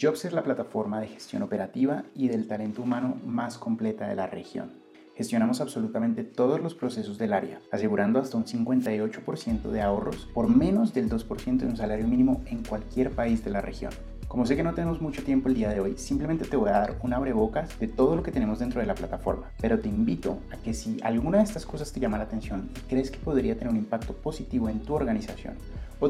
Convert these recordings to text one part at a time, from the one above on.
Jobs es la plataforma de gestión operativa y del talento humano más completa de la región. Gestionamos absolutamente todos los procesos del área, asegurando hasta un 58% de ahorros por menos del 2% de un salario mínimo en cualquier país de la región. Como sé que no tenemos mucho tiempo el día de hoy, simplemente te voy a dar un abrebocas de todo lo que tenemos dentro de la plataforma. Pero te invito a que si alguna de estas cosas te llama la atención y crees que podría tener un impacto positivo en tu organización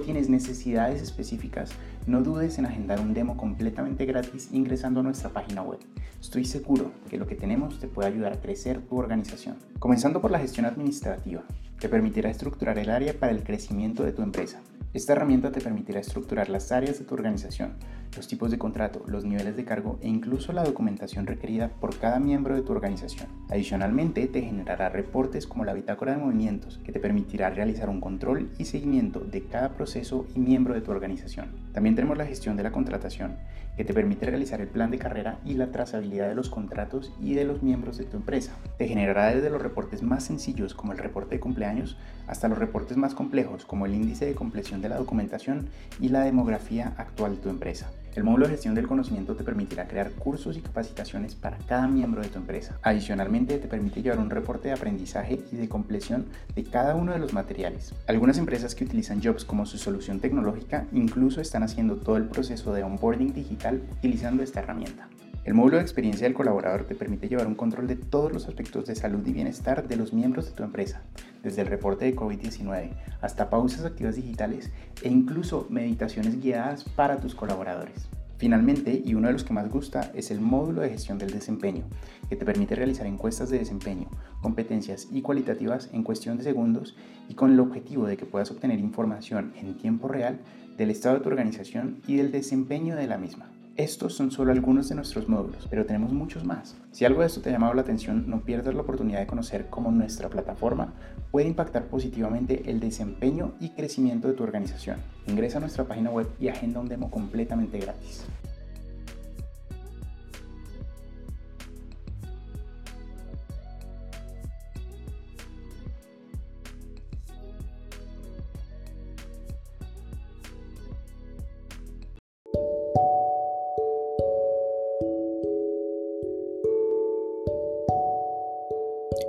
tienes necesidades específicas, no dudes en agendar un demo completamente gratis ingresando a nuestra página web. Estoy seguro que lo que tenemos te puede ayudar a crecer tu organización. Comenzando por la gestión administrativa, te permitirá estructurar el área para el crecimiento de tu empresa. Esta herramienta te permitirá estructurar las áreas de tu organización, los tipos de contrato, los niveles de cargo e incluso la documentación requerida por cada miembro de tu organización. Adicionalmente, te generará reportes como la bitácora de movimientos, que te permitirá realizar un control y seguimiento de cada proceso y miembro de tu organización. También tenemos la gestión de la contratación, que te permite realizar el plan de carrera y la trazabilidad de los contratos y de los miembros de tu empresa. Te generará desde los reportes más sencillos como el reporte de cumpleaños hasta los reportes más complejos como el índice de compleción de la documentación y la demografía actual de tu empresa. El módulo de gestión del conocimiento te permitirá crear cursos y capacitaciones para cada miembro de tu empresa. Adicionalmente, te permite llevar un reporte de aprendizaje y de compleción de cada uno de los materiales. Algunas empresas que utilizan Jobs como su solución tecnológica incluso están haciendo todo el proceso de onboarding digital utilizando esta herramienta. El módulo de experiencia del colaborador te permite llevar un control de todos los aspectos de salud y bienestar de los miembros de tu empresa, desde el reporte de COVID-19 hasta pausas activas digitales e incluso meditaciones guiadas para tus colaboradores. Finalmente, y uno de los que más gusta, es el módulo de gestión del desempeño, que te permite realizar encuestas de desempeño, competencias y cualitativas en cuestión de segundos y con el objetivo de que puedas obtener información en tiempo real del estado de tu organización y del desempeño de la misma. Estos son solo algunos de nuestros módulos, pero tenemos muchos más. Si algo de esto te ha llamado la atención, no pierdas la oportunidad de conocer cómo nuestra plataforma puede impactar positivamente el desempeño y crecimiento de tu organización. Ingresa a nuestra página web y agenda un demo completamente gratis.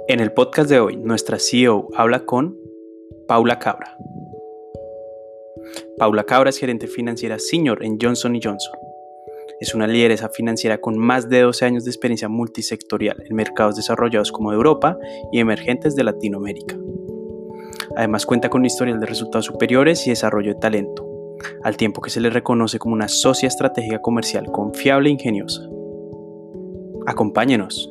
En el podcast de hoy, nuestra CEO habla con Paula Cabra. Paula Cabra es gerente financiera senior en Johnson Johnson. Es una lideresa financiera con más de 12 años de experiencia multisectorial en mercados desarrollados como Europa y emergentes de Latinoamérica. Además cuenta con un historial de resultados superiores y desarrollo de talento, al tiempo que se le reconoce como una socia estratégica comercial confiable e ingeniosa. Acompáñenos.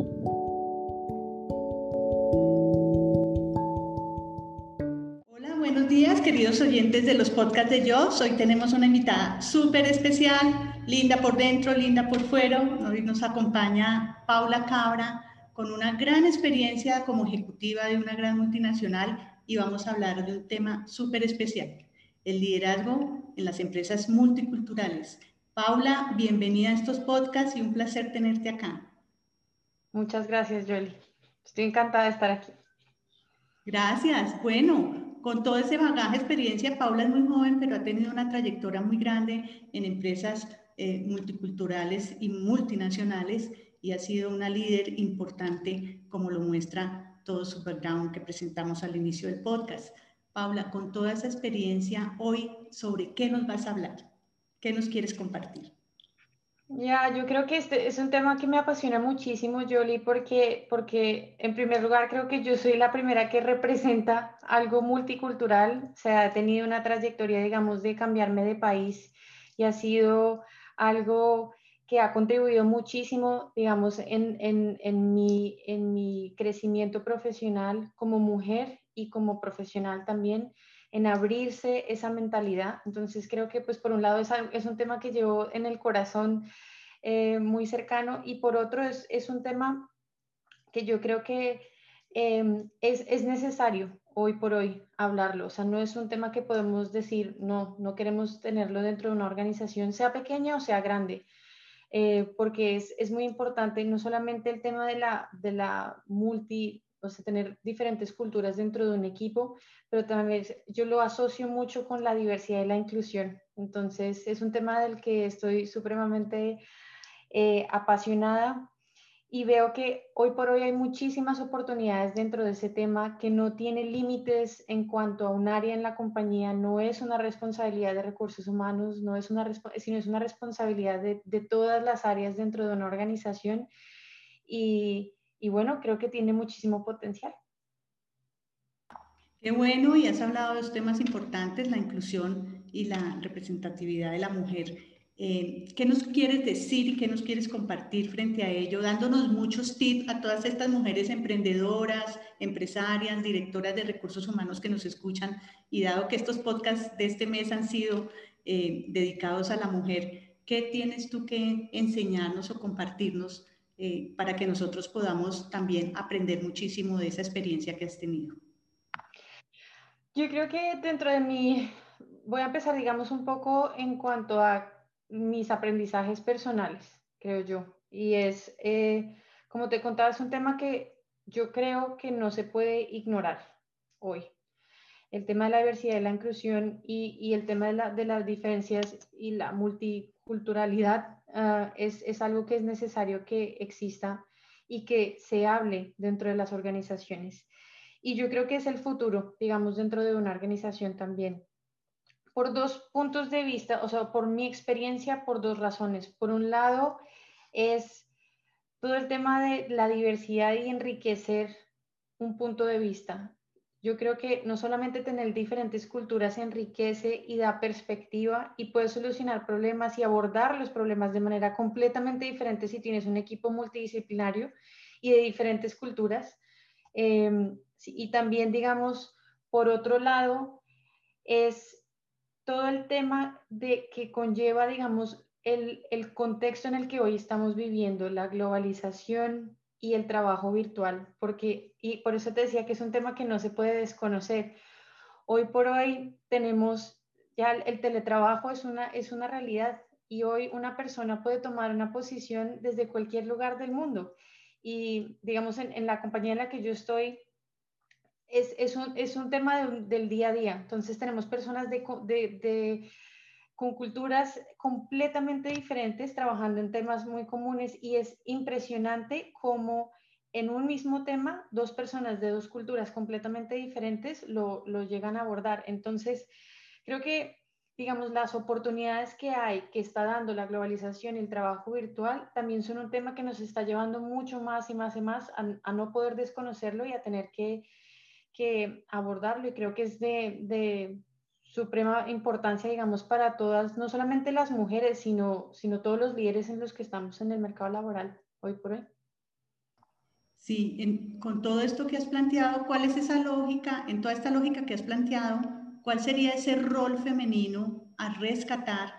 Los podcasts de Yo. Hoy tenemos una invitada súper especial, linda por dentro, linda por fuera. Hoy nos acompaña Paula Cabra con una gran experiencia como ejecutiva de una gran multinacional y vamos a hablar de un tema súper especial, el liderazgo en las empresas multiculturales. Paula, bienvenida a estos podcasts y un placer tenerte acá. Muchas gracias, Jolie. Estoy encantada de estar aquí. Gracias. Bueno, con todo ese bagaje, experiencia, Paula es muy joven, pero ha tenido una trayectoria muy grande en empresas eh, multiculturales y multinacionales y ha sido una líder importante, como lo muestra todo su background que presentamos al inicio del podcast. Paula, con toda esa experiencia, hoy, ¿sobre qué nos vas a hablar? ¿Qué nos quieres compartir? Ya, yo creo que este es un tema que me apasiona muchísimo, Jolie, porque, porque en primer lugar creo que yo soy la primera que representa algo multicultural, o sea, ha tenido una trayectoria, digamos, de cambiarme de país y ha sido algo que ha contribuido muchísimo, digamos, en, en, en, mi, en mi crecimiento profesional como mujer y como profesional también en abrirse esa mentalidad. Entonces creo que pues por un lado es, es un tema que llevo en el corazón eh, muy cercano y por otro es, es, un tema que yo creo que em, es, es, necesario hoy por hoy hablarlo. O sea, no es un tema que podemos decir, no, no queremos tenerlo dentro de una organización, sea pequeña o sea grande. Eh, porque es, es, muy importante no solamente el tema de la, de la multi o sea, tener diferentes culturas dentro de un equipo, pero también yo lo asocio mucho con la diversidad y la inclusión. Entonces, es un tema del que estoy supremamente eh, apasionada y veo que hoy por hoy hay muchísimas oportunidades dentro de ese tema que no tiene límites en cuanto a un área en la compañía, no es una responsabilidad de recursos humanos, no es una, sino es una responsabilidad de, de todas las áreas dentro de una organización y, y bueno, creo que tiene muchísimo potencial. Qué bueno, y has hablado de los temas importantes, la inclusión y la representatividad de la mujer eh, ¿Qué nos quieres decir y qué nos quieres compartir frente a ello? Dándonos muchos tips a todas estas mujeres emprendedoras, empresarias, directoras de recursos humanos que nos escuchan. Y dado que estos podcasts de este mes han sido eh, dedicados a la mujer, ¿qué tienes tú que enseñarnos o compartirnos eh, para que nosotros podamos también aprender muchísimo de esa experiencia que has tenido? Yo creo que dentro de mi, voy a empezar, digamos, un poco en cuanto a mis aprendizajes personales, creo yo. Y es, eh, como te contaba, es un tema que yo creo que no se puede ignorar hoy. El tema de la diversidad y la inclusión y, el tema de, las diferencias y la multiculturalidad ah, es, es algo que es necesario que exista y que se hable dentro de las organizaciones. Y yo creo que es el futuro, digamos, dentro de una organización también por dos puntos de vista, o sea, por mi experiencia, por dos razones. Por un lado, es todo el tema de la diversidad y enriquecer un punto de vista. Yo creo que no solamente tener diferentes culturas enriquece y da perspectiva y puede solucionar problemas y abordar los problemas de manera completamente diferente si tienes un equipo multidisciplinario y de diferentes culturas. Em, y también, digamos, por otro lado, es todo el tema de que conlleva, digamos, el, el, contexto en el que hoy estamos viviendo, la globalización y el trabajo virtual, porque, y por eso te decía que es un tema que no se puede desconocer. Hoy por hoy tenemos, ya el teletrabajo es una, es una realidad y hoy una persona puede tomar una posición desde cualquier lugar del mundo. Y digamos, en, en la compañía en la que yo estoy, es, es, un, es un, tema del día a día. Entonces tenemos personas de, de, con culturas completamente diferentes trabajando en temas muy comunes y es impresionante cómo en un mismo tema dos personas de dos culturas completamente diferentes lo, lo llegan a abordar. Entonces, creo que, digamos, las oportunidades que hay, que está dando la globalización y el trabajo virtual, también son un tema que nos está llevando mucho más y más y más a no poder desconocerlo y a tener que que abordarlo y creo que es de, de suprema importancia, digamos, para todas, no solamente las mujeres, sino, sino todos los líderes en los que estamos en el mercado laboral hoy por hoy. Sí, con todo esto que has planteado, ¿cuál es esa lógica, en toda esta lógica que has planteado, cuál sería ese rol femenino a rescatar?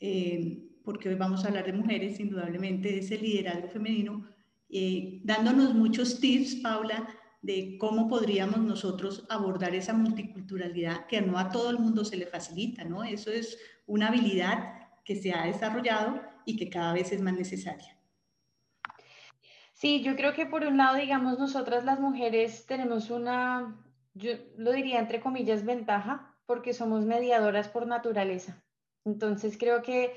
Eh, porque hoy vamos a hablar de mujeres, indudablemente, de ese liderazgo femenino, eh, dándonos muchos tips, Paula, de cómo podríamos nosotros abordar esa multiculturalidad que no a todo el mundo se le facilita, ¿no? Eso es una habilidad que se ha desarrollado y que cada vez es más necesaria. Sí, yo creo que por un lado, digamos, nosotras las mujeres tenemos una, yo lo diría entre comillas, ventaja, porque somos mediadoras por naturaleza. Entonces creo que,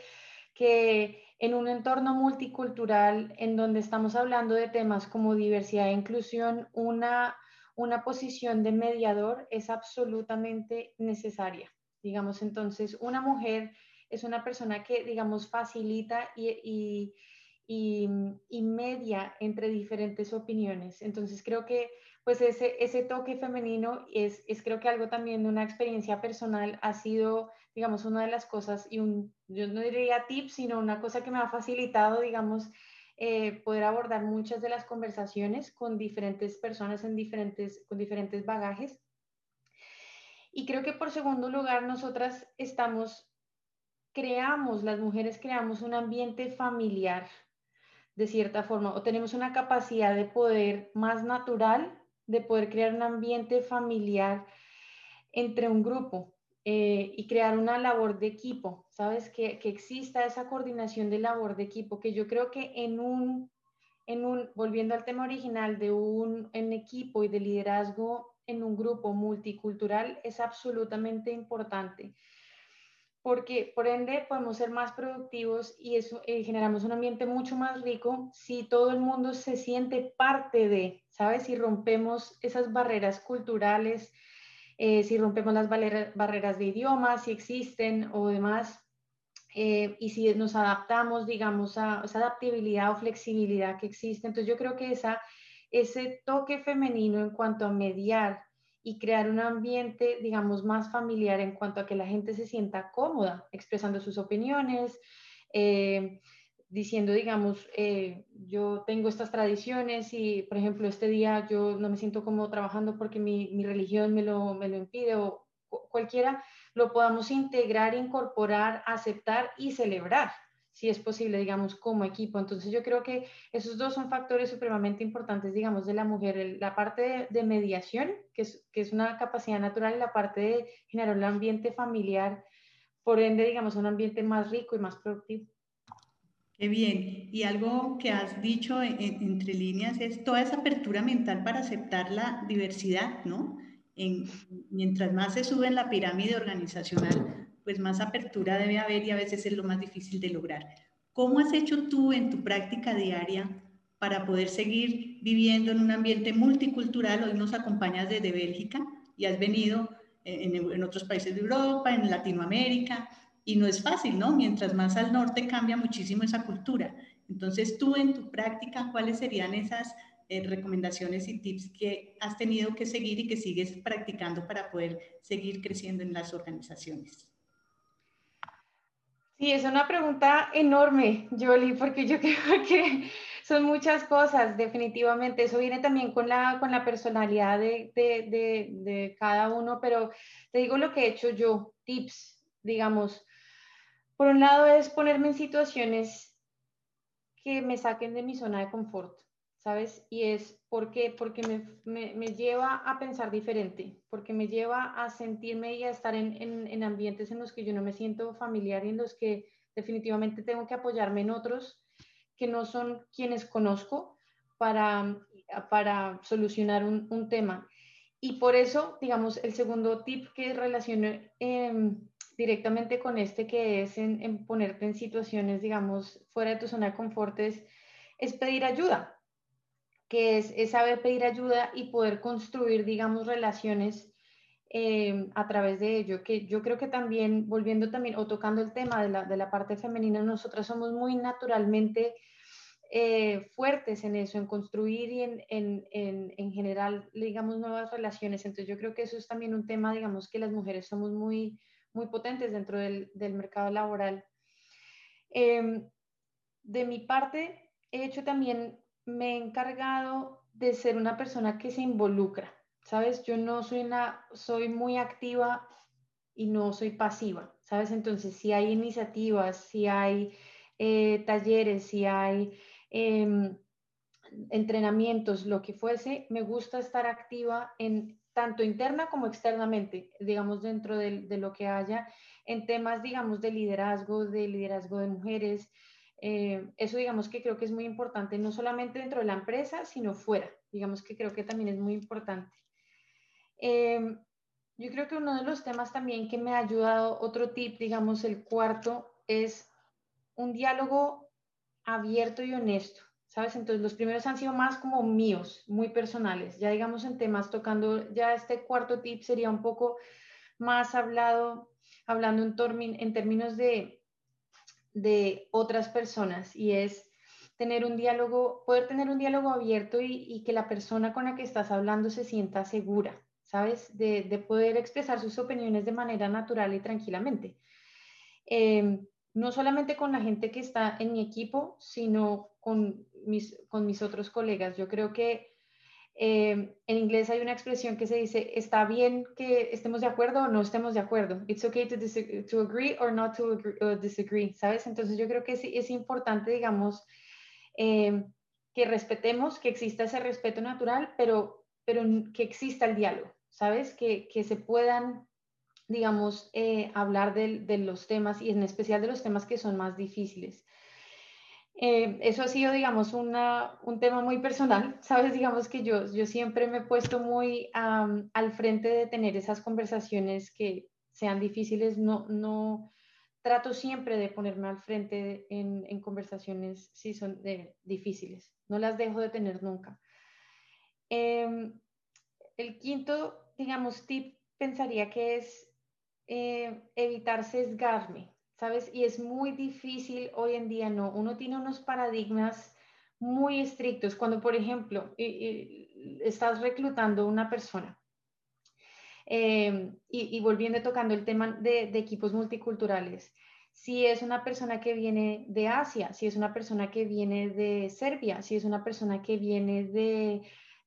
que en un entorno multicultural en donde estamos hablando de temas como diversidad e inclusión, una, una posición de mediador es absolutamente necesaria. Digamos, entonces, una mujer es una persona que, digamos, facilita y, y, y, media entre diferentes opiniones. Entonces, creo que pues ese, ese toque femenino es, es creo que algo también de una experiencia personal ha sido digamos, una de las cosas y un, yo no diría tip, sino una cosa que me ha facilitado, digamos, eh, poder abordar muchas de las conversaciones con diferentes personas en diferentes, con diferentes bagajes. Y creo que por segundo lugar, nosotras estamos, creamos, las mujeres creamos un ambiente familiar, de cierta forma, o tenemos una capacidad de poder más natural, de poder crear un ambiente familiar entre un grupo. Eh, y crear una labor de equipo, ¿sabes? Que, que, exista esa coordinación de labor de equipo, que yo creo que en un, en un, volviendo al tema original de un en equipo y de liderazgo en un grupo multicultural es absolutamente importante porque por ende podemos ser más productivos y eso eh, generamos un ambiente mucho más rico si todo el mundo se siente parte de, ¿sabes? Si rompemos esas barreras culturales, eh, si rompemos las barreras de idiomas, si existen o demás, eh, y si nos adaptamos, digamos, a esa adaptabilidad o flexibilidad que existe. Entonces yo creo que esa, ese toque femenino en cuanto a mediar y crear un ambiente, digamos, más familiar en cuanto a que la gente se sienta cómoda expresando sus opiniones, eh, diciendo, digamos, eh, yo tengo estas tradiciones y, por ejemplo, este día yo no me siento cómodo trabajando porque mi, mi religión me lo, me lo impide o cualquiera, lo podamos integrar, incorporar, aceptar y celebrar si es posible, digamos, como equipo. Entonces yo creo que esos dos son factores supremamente importantes, digamos, de la mujer, la parte de, mediación, que es, que es una capacidad natural, y la parte de generar un ambiente familiar, por ende, digamos, un ambiente más rico y más productivo. Qué bien. Y algo que has dicho entre líneas es toda esa apertura mental para aceptar la diversidad, ¿no? En, mientras más se sube en la pirámide organizacional, pues más apertura debe haber y a veces es lo más difícil de lograr. ¿Cómo has hecho tú en tu práctica diaria para poder seguir viviendo en un ambiente multicultural? Hoy nos acompañas desde Bélgica y has venido en, en otros países de Europa, en Latinoamérica, y no es fácil, ¿no? Mientras más al norte cambia muchísimo esa cultura. Entonces, tú en tu práctica, ¿cuáles serían esas eh, recomendaciones y tips que has tenido que seguir y que sigues practicando para poder seguir creciendo en las organizaciones? Sí, es una pregunta enorme, Jolie, porque yo creo que son muchas cosas, definitivamente. Eso viene también con la, con la personalidad de, de, de, cada uno, pero te digo lo que he hecho yo, tips, digamos. Por un lado es ponerme en situaciones que me saquen de mi zona de confort. ¿Sabes? Y es ¿por qué? porque me, me, lleva a pensar diferente, porque me lleva a sentirme y a estar en, en, ambientes en los que yo no me siento familiar y en los que definitivamente tengo que apoyarme en otros que no son quienes conozco para, para solucionar un, un tema. Y por eso, digamos, el segundo tip que relaciono em, directamente con este, que es en, en, ponerte en situaciones, digamos, fuera de tu zona de confort, es, es pedir ayuda que es, saber pedir ayuda y poder construir, digamos, relaciones eh, a través de ello, que yo creo que también, volviendo también o tocando el tema de la, de la parte femenina, nosotras somos muy naturalmente eh, fuertes en eso, en construir y en, en, en, en, general, digamos, nuevas relaciones. Entonces yo creo que eso es también un tema, digamos, que las mujeres somos muy, muy potentes dentro del, del mercado laboral. Em, de mi parte, he hecho también me he encargado de ser una persona que se involucra, ¿sabes? Yo no soy una, soy muy activa y no soy pasiva, ¿sabes? Entonces, si hay iniciativas, si hay eh, talleres, si hay em, entrenamientos, lo que fuese, me gusta estar activa en tanto interna como externamente, digamos, dentro de, de lo que haya, en temas, digamos, de liderazgo, de liderazgo de mujeres, eh, eso digamos que creo que es muy importante, no solamente dentro de la empresa, sino fuera. Digamos que creo que también es muy importante. Eh, yo creo que uno de los temas también que me ha ayudado, otro tip, digamos el cuarto, es un diálogo abierto y honesto, ¿sabes? Entonces los primeros han sido más como míos, muy personales. Ya digamos en temas tocando, ya este cuarto tip sería un poco más hablado, hablando en, en términos de de otras personas y es tener un diálogo, poder tener un diálogo abierto y, que la persona con la que estás hablando se sienta segura, ¿sabes? De, poder expresar sus opiniones de manera natural y tranquilamente. Em, no solamente con la gente que está en mi equipo, sino con mis, con mis otros colegas. Yo creo que eh, en inglés hay una expresión que se dice, está bien que estemos de acuerdo o no estemos de acuerdo. It's okay to, to agree or not to disagree, ¿sabes? Entonces yo creo que es, es importante, digamos, eh, que respetemos, que exista ese respeto natural, pero, pero que exista el diálogo, ¿sabes? Que, que se puedan, digamos, eh, hablar de, de, los temas y en especial de los temas que son más difíciles. Eh, eso ha sido, digamos, una, un tema muy personal. Sabes, digamos que yo, yo siempre me he puesto muy al frente de tener esas conversaciones que sean difíciles. No, no trato siempre de ponerme al frente en, conversaciones si son difíciles. No las dejo de tener nunca. Em, el quinto, digamos, tip pensaría que es eh, evitar sesgarme, ¿sabes? Y es muy difícil hoy en día, ¿no? Uno tiene unos paradigmas muy estrictos. Cuando, por ejemplo, estás reclutando una persona em, y, volviendo tocando el tema de, equipos multiculturales, si es una persona que viene de Asia, si es una persona que viene de Serbia, si es una persona que viene de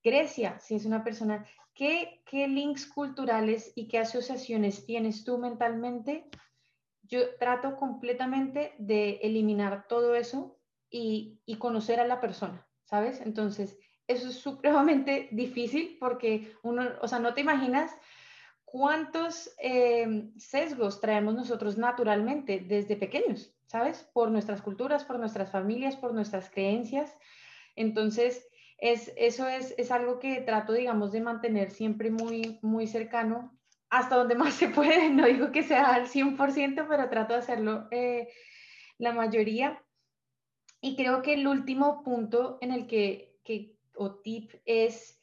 Grecia, si es una persona, ¿qué, qué links culturales y qué asociaciones tienes tú mentalmente? Yo trato completamente de eliminar todo eso y, conocer a la persona, ¿sabes? Entonces, eso es supremamente difícil porque uno, o sea, no te imaginas cuántos eh, sesgos traemos nosotros naturalmente desde pequeños, ¿sabes? Por nuestras culturas, por nuestras familias, por nuestras creencias. Entonces, es, eso es, es, algo que trato, digamos, de mantener siempre muy, muy cercano hasta donde más se puede. No digo que sea al 100%, pero trato de hacerlo eh, la mayoría. Y creo que el último punto en el que, que, o tip es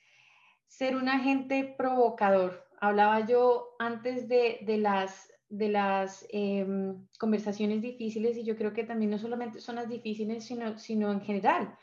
ser un agente provocador. Hablaba yo antes de, de las, de las em, conversaciones difíciles y yo creo que también no solamente son las difíciles, sino, sino en general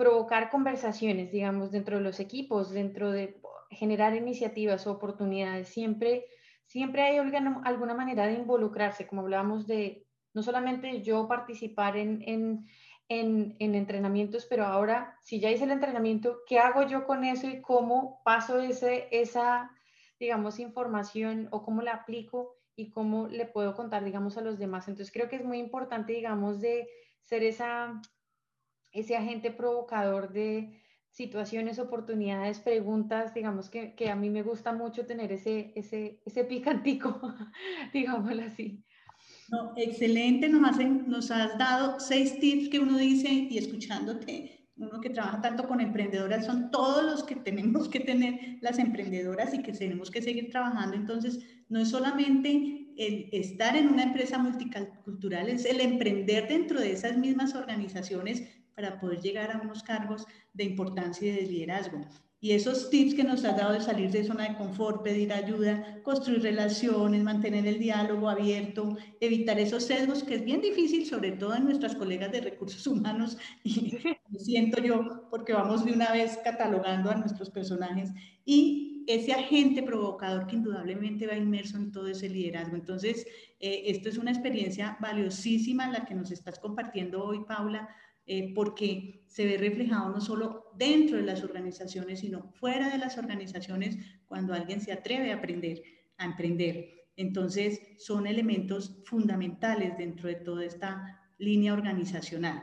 provocar conversaciones, digamos, dentro de los equipos, dentro de generar iniciativas o oportunidades. Siempre, siempre hay alguna, manera de involucrarse, como hablábamos de no solamente yo participar en, en, en, entrenamientos, pero ahora, si ya hice el entrenamiento, ¿qué hago yo con eso y cómo paso ese, esa, digamos, información o cómo la aplico y cómo le puedo contar, digamos, a los demás? Entonces, creo que es muy importante, digamos, de ser esa ese agente provocador de situaciones, oportunidades, preguntas, digamos que, que, a mí me gusta mucho tener ese, ese, ese picantico, digámoslo así. No, excelente, nos, nos has dado seis tips que uno dice y escuchándote, uno que trabaja tanto con emprendedoras, son todos los que tenemos que tener las emprendedoras y que tenemos que seguir trabajando. Entonces, no es solamente el estar en una empresa multicultural, es el emprender dentro de esas mismas organizaciones para poder llegar a unos cargos de importancia y de liderazgo. Y esos tips que nos has dado de salir de zona de confort, pedir ayuda, construir relaciones, mantener el diálogo abierto, evitar esos sesgos, que es bien difícil, sobre todo en nuestras colegas de recursos humanos, y siento yo, porque vamos de una vez catalogando a nuestros personajes, y ese agente provocador que indudablemente va inmerso en todo ese liderazgo. Entonces, eh, esto es una experiencia valiosísima la que nos estás compartiendo hoy, Paula, eh, porque se ve reflejado no solo dentro de las organizaciones, sino fuera de las organizaciones cuando alguien se atreve a aprender, a emprender. Entonces, son elementos fundamentales dentro de toda esta línea organizacional.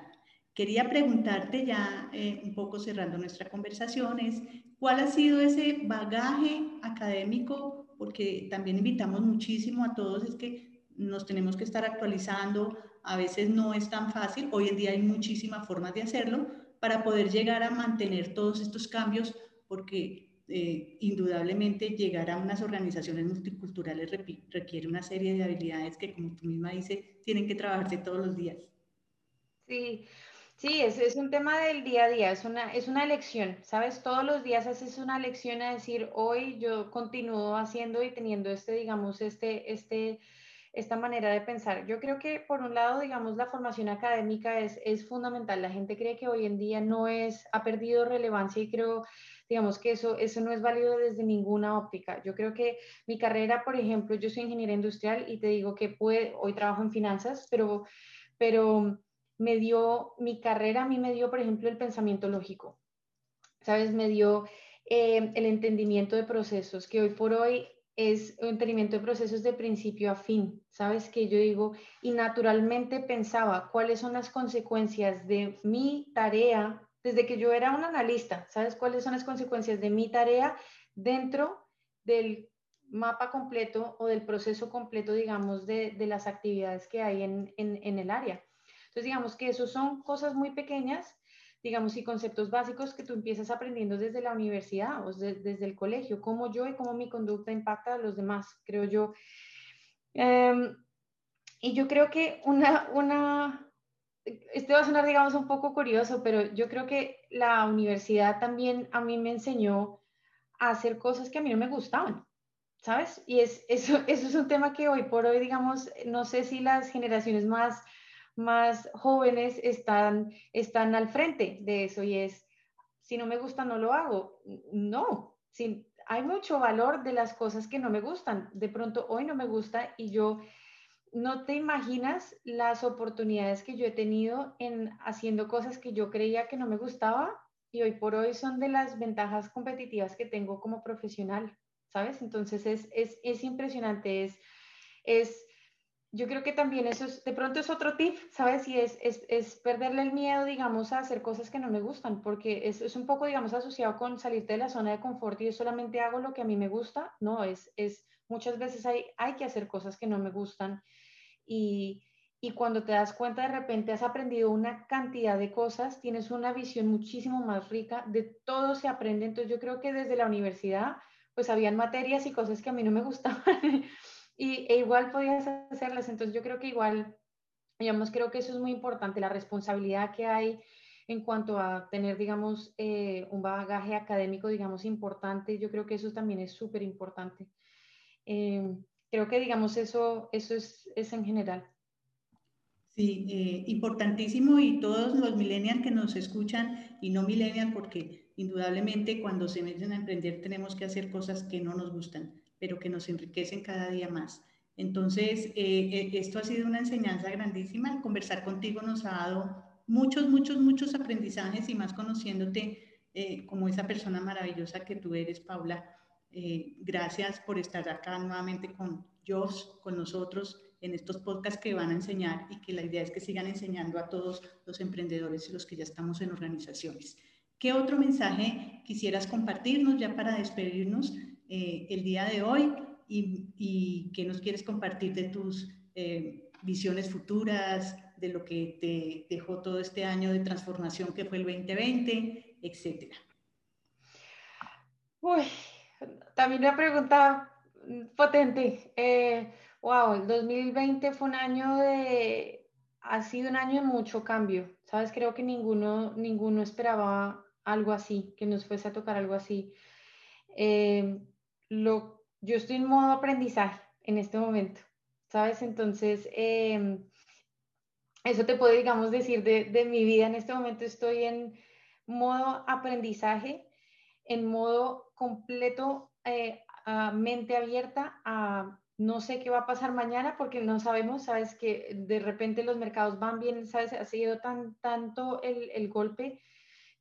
Quería preguntarte ya, eh, un poco cerrando nuestra conversación, es cuál ha sido ese bagaje académico, porque también invitamos muchísimo a todos, es que nos tenemos que estar actualizando, a veces no es tan fácil, hoy en día hay muchísimas formas de hacerlo para poder llegar a mantener todos estos cambios, porque eh, indudablemente llegar a unas organizaciones multiculturales requiere una serie de habilidades que, como tú misma dices, tienen que trabajarse todos los días. Sí, sí, es, es un tema del día a día, es una, es una elección, ¿sabes? Todos los días haces una elección a decir, hoy yo continúo haciendo y teniendo este, digamos, este, este esta manera de pensar. Yo creo que por un lado, digamos, la formación académica es, es fundamental. La gente cree que hoy en día no es, ha perdido relevancia y creo, digamos, que eso, eso no es válido desde ninguna óptica. Yo creo que mi carrera, por ejemplo, yo soy ingeniera industrial y te digo que puede, hoy trabajo en finanzas, pero, pero me dio, mi carrera a mí me dio, por ejemplo, el pensamiento lógico. ¿Sabes? Me dio eh, el entendimiento de procesos que hoy por hoy es un entendimiento de procesos de principio a fin, ¿sabes? Que yo digo, y naturalmente pensaba cuáles son las consecuencias de mi tarea, desde que yo era un analista, ¿sabes? ¿Cuáles son las consecuencias de mi tarea dentro del mapa completo o del proceso completo, digamos, de, las actividades que hay en, en, el área? Entonces, digamos que eso son cosas muy pequeñas, digamos, y conceptos básicos que tú empiezas aprendiendo desde la universidad o desde el colegio, cómo yo y cómo mi conducta impacta a los demás, creo yo. Em, y yo creo que una, una, este va a sonar, digamos, un poco curioso, pero yo creo que la universidad también a mí me enseñó a hacer cosas que a mí no me gustaban, ¿sabes? Y es, eso, eso es un tema que hoy por hoy, digamos, no sé si las generaciones más, más jóvenes están, están al frente de eso y es, si no me gusta, no lo hago. No, si, hay mucho valor de las cosas que no me gustan. De pronto hoy no me gusta y yo no te imaginas las oportunidades que yo he tenido en haciendo cosas que yo creía que no me gustaba y hoy por hoy son de las ventajas competitivas que tengo como profesional, ¿sabes? Entonces es, es, es impresionante, es, es, yo creo que también eso es, de pronto es otro tip, ¿sabes? Y es, es, es perderle el miedo, digamos, a hacer cosas que no me gustan, porque es, es, un poco, digamos, asociado con salirte de la zona de confort y yo solamente hago lo que a mí me gusta, no, es, es muchas veces hay, hay que hacer cosas que no me gustan y, y cuando te das cuenta de repente has aprendido una cantidad de cosas, tienes una visión muchísimo más rica, de todo se aprende, entonces yo creo que desde la universidad pues habían materias y cosas que a mí no me gustaban y, e igual podías hacerlas, entonces yo creo que igual, digamos, creo que eso es muy importante, la responsabilidad que hay en cuanto a tener, digamos, eh, un bagaje académico, digamos, importante, yo creo que eso también es súper importante. Eh, creo que, digamos, eso, eso es, es en general. Sí, eh, importantísimo y todos los millennials que nos escuchan y no millennials porque indudablemente cuando se meten a emprender tenemos que hacer cosas que no nos gustan, pero que nos enriquecen cada día más. Entonces, eh, eh, esto ha sido una enseñanza grandísima. conversar contigo nos ha dado muchos, muchos, muchos aprendizajes y más conociéndote como esa persona maravillosa que tú eres, Paula. gracias por estar acá nuevamente con Josh, con nosotros en estos podcasts que van a enseñar y que la idea es que sigan enseñando a todos los emprendedores y los que ya estamos en organizaciones. ¿Qué otro mensaje quisieras compartirnos ya para despedirnos eh, el día de hoy y, y, qué nos quieres compartir de tus eh, visiones futuras, de lo que te dejó todo este año de transformación que fue el 2020, etcétera? Uy, también una pregunta potente. Eh, wow, el 2020 fue un año de, ha sido un año de mucho cambio, ¿sabes? Creo que ninguno, ninguno esperaba algo así, que nos fuese a tocar algo así. Eh, lo, yo estoy en modo aprendizaje en este momento, ¿sabes? Entonces, em, eso te puedo, digamos, decir de, de, mi vida. En este momento estoy en modo aprendizaje, en modo completo, eh, mente abierta a no sé qué va a pasar mañana porque no sabemos, sabes que de repente los mercados van bien, sabes, ha sido tan, tanto el, el golpe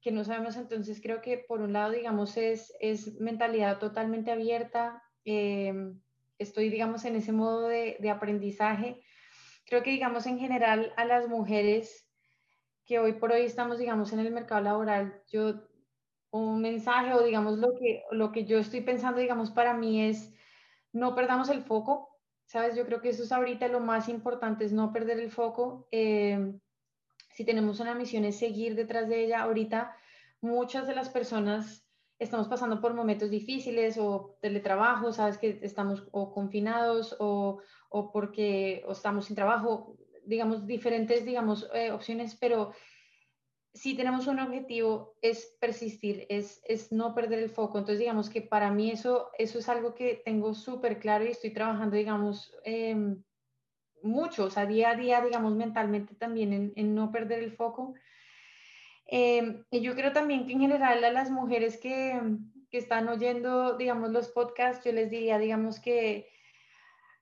que no sabemos, entonces creo que por un lado, digamos, es, es mentalidad totalmente abierta, em, estoy, digamos, en ese modo de, de aprendizaje. Creo que, digamos, en general a las mujeres que hoy por hoy estamos, digamos, en el mercado laboral, yo un mensaje o digamos lo que, lo que yo estoy pensando, digamos, para mí es no perdamos el foco, ¿sabes? Yo creo que eso es ahorita lo más importante, es no perder el foco. Eh, si tenemos una misión es seguir detrás de ella. Ahorita muchas de las personas estamos pasando por momentos difíciles o teletrabajo, sabes que estamos o confinados o, o porque o estamos sin trabajo, digamos, diferentes, digamos, eh, opciones, pero si tenemos un objetivo es persistir, es, es, no perder el foco. Entonces, digamos que para mí eso, eso es algo que tengo súper claro y estoy trabajando, digamos, eh, mucho, o sea, día a día, digamos, mentalmente también en, en no perder el foco. Eh, y yo creo también que en general a las mujeres que, que están oyendo, digamos, los podcasts, yo les diría, digamos, que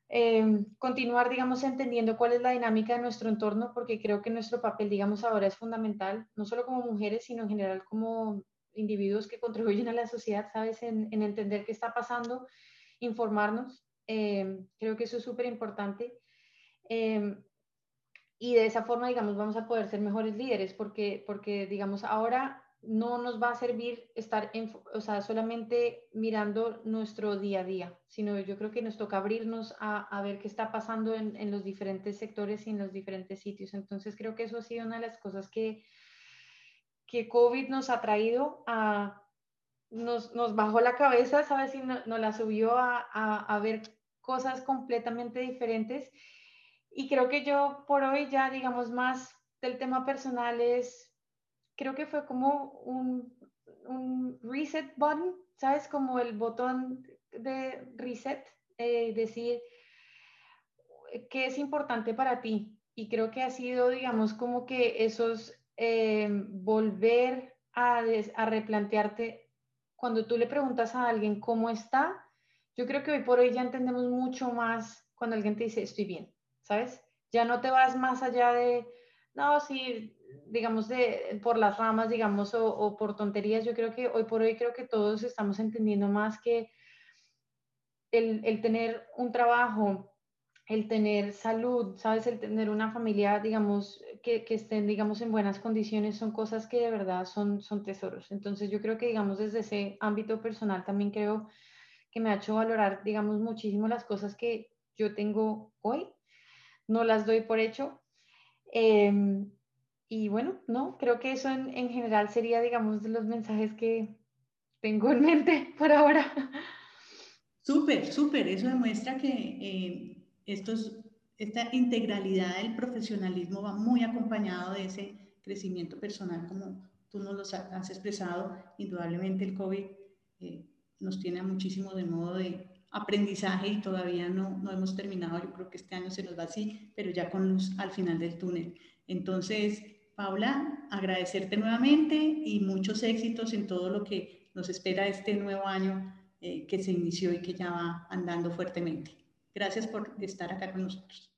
Em, continuar, digamos, entendiendo cuál es la dinámica de nuestro entorno, porque creo que nuestro papel, digamos, ahora es fundamental, no solo como mujeres, sino en general como individuos que contribuyen a la sociedad, ¿sabes? En, entender qué está pasando, informarnos. Em, creo que eso es súper importante. Em, y de esa forma, digamos, vamos a poder ser mejores líderes, porque, porque digamos, ahora no nos va a servir estar en, o sea, solamente mirando nuestro día a día, sino yo creo que nos toca abrirnos a, a ver qué está pasando en, en, los diferentes sectores y en los diferentes sitios. Entonces creo que eso ha sido una de las cosas que, que COVID nos ha traído a, nos, nos bajó la cabeza, ¿sabes? Y nos la subió a, a, a ver cosas completamente diferentes. Y creo que yo por hoy ya, digamos, más del tema personal es creo que fue como un, reset button, ¿sabes? Como el botón de reset, eh, decir qué es importante para ti. Y creo que ha sido, digamos, como que esos eh, volver a replantearte cuando tú le preguntas a alguien cómo está. Yo creo que hoy por hoy ya entendemos mucho más cuando alguien te dice estoy bien, ¿sabes? Ya no te vas más allá de, no, sí, digamos, de, por las ramas, digamos, o, por tonterías, yo creo que hoy por hoy creo que todos estamos entendiendo más que el, tener un trabajo, el tener salud, ¿sabes? El tener una familia, digamos, que, que, estén, digamos, en buenas condiciones, son cosas que de verdad son, son tesoros. Entonces yo creo que, digamos, desde ese ámbito personal también creo que me ha hecho valorar, digamos, muchísimo las cosas que yo tengo hoy. No las doy por hecho. Eh, y bueno, no, creo que eso en, en, general sería, digamos, de los mensajes que tengo en mente por ahora. Súper, súper, eso demuestra que eh, estos, esta integralidad del profesionalismo va muy acompañado de ese crecimiento personal, como tú nos lo has expresado. Indudablemente el COVID eh, nos tiene muchísimo de modo de aprendizaje y todavía no, no hemos terminado. Yo creo que este año se nos va así, pero ya con luz al final del túnel. Entonces, Paula, agradecerte nuevamente y muchos éxitos en todo lo que nos espera este nuevo año eh, que se inició y que ya va andando fuertemente. Gracias por estar acá con nosotros.